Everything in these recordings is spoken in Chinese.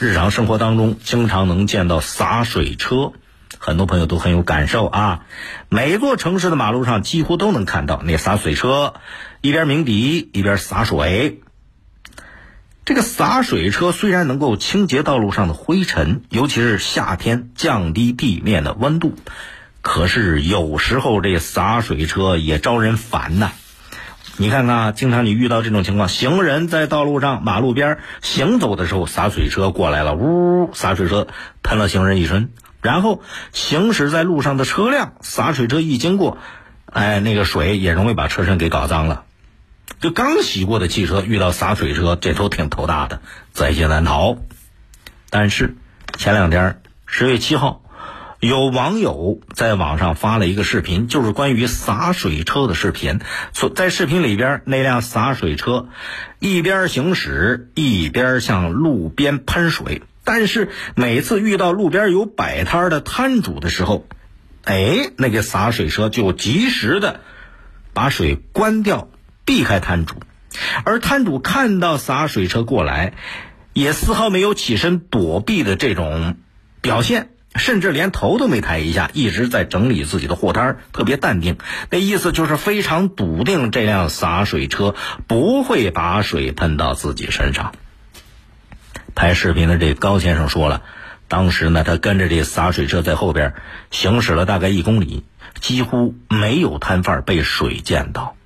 日常生活当中经常能见到洒水车，很多朋友都很有感受啊。每座城市的马路上几乎都能看到那洒水车，一边鸣笛一边洒水。这个洒水车虽然能够清洁道路上的灰尘，尤其是夏天降低地面的温度，可是有时候这洒水车也招人烦呐。你看看啊，经常你遇到这种情况，行人在道路上、马路边行走的时候，洒水车过来了，呜，洒水车喷了行人一身。然后行驶在路上的车辆，洒水车一经过，哎，那个水也容易把车身给搞脏了。就刚洗过的汽车遇到洒水车，这都挺头大的，在劫难逃。但是前两天十月七号，有网友在网上发了一个视频，就是关于洒水车的视频。所在视频里边，那辆洒水车一边行驶一边向路边喷水，但是每次遇到路边有摆摊的摊主的时候，哎，那个洒水车就及时的把水关掉。避开摊主，而摊主看到洒水车过来，也丝毫没有起身躲避的这种表现，甚至连头都没抬一下，一直在整理自己的货摊特别淡定。那意思就是非常笃定这辆洒水车不会把水喷到自己身上。拍视频的这高先生说了，当时呢，他跟着这洒水车在后边行驶了大概一公里，几乎没有摊贩被水溅到。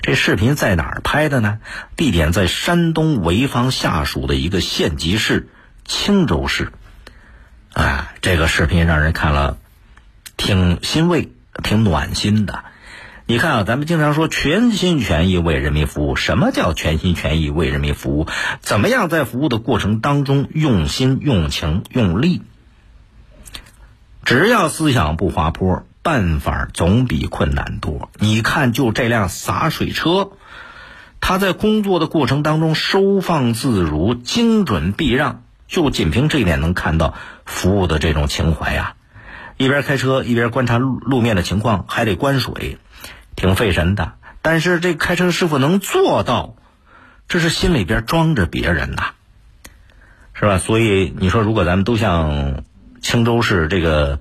这视频在哪儿拍的呢？地点在山东潍坊下属的一个县级市青州市。啊，这个视频让人看了挺欣慰、挺暖心的。你看啊，咱们经常说全心全意为人民服务，什么叫全心全意为人民服务？怎么样在服务的过程当中用心、用情、用力？只要思想不滑坡。办法总比困难多。你看，就这辆洒水车，它在工作的过程当中收放自如、精准避让，就仅凭这一点能看到服务的这种情怀呀。一边开车一边观察路路面的情况，还得关水，挺费神的。但是这开车师傅能做到，这是心里边装着别人呐，是吧？所以你说，如果咱们都像青州市这个。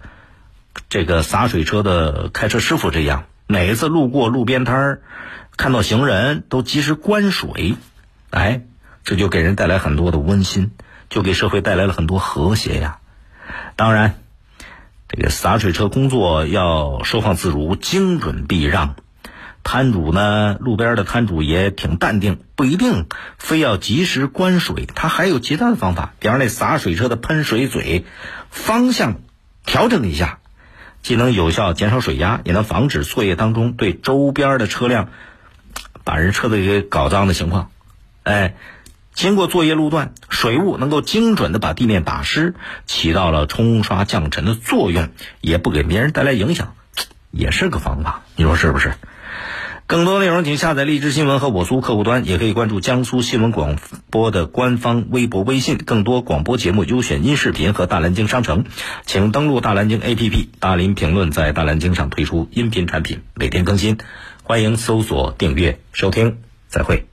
这个洒水车的开车师傅这样，每一次路过路边摊儿，看到行人都及时关水，哎，这就给人带来很多的温馨，就给社会带来了很多和谐呀。当然，这个洒水车工作要收放自如、精准避让，摊主呢，路边的摊主也挺淡定，不一定非要及时关水，他还有其他的方法，比方那洒水车的喷水嘴方向调整一下。既能有效减少水压，也能防止作业当中对周边的车辆把人车子给搞脏的情况。哎，经过作业路段，水雾能够精准的把地面打湿，起到了冲刷降尘的作用，也不给别人带来影响，也是个方法。你说是不是？更多内容，请下载荔枝新闻和我苏客户端，也可以关注江苏新闻广播的官方微博、微信。更多广播节目优选音视频和大蓝鲸商城，请登录大蓝鲸 APP。大林评论在大蓝鲸上推出音频产品，每天更新，欢迎搜索订阅收听。再会。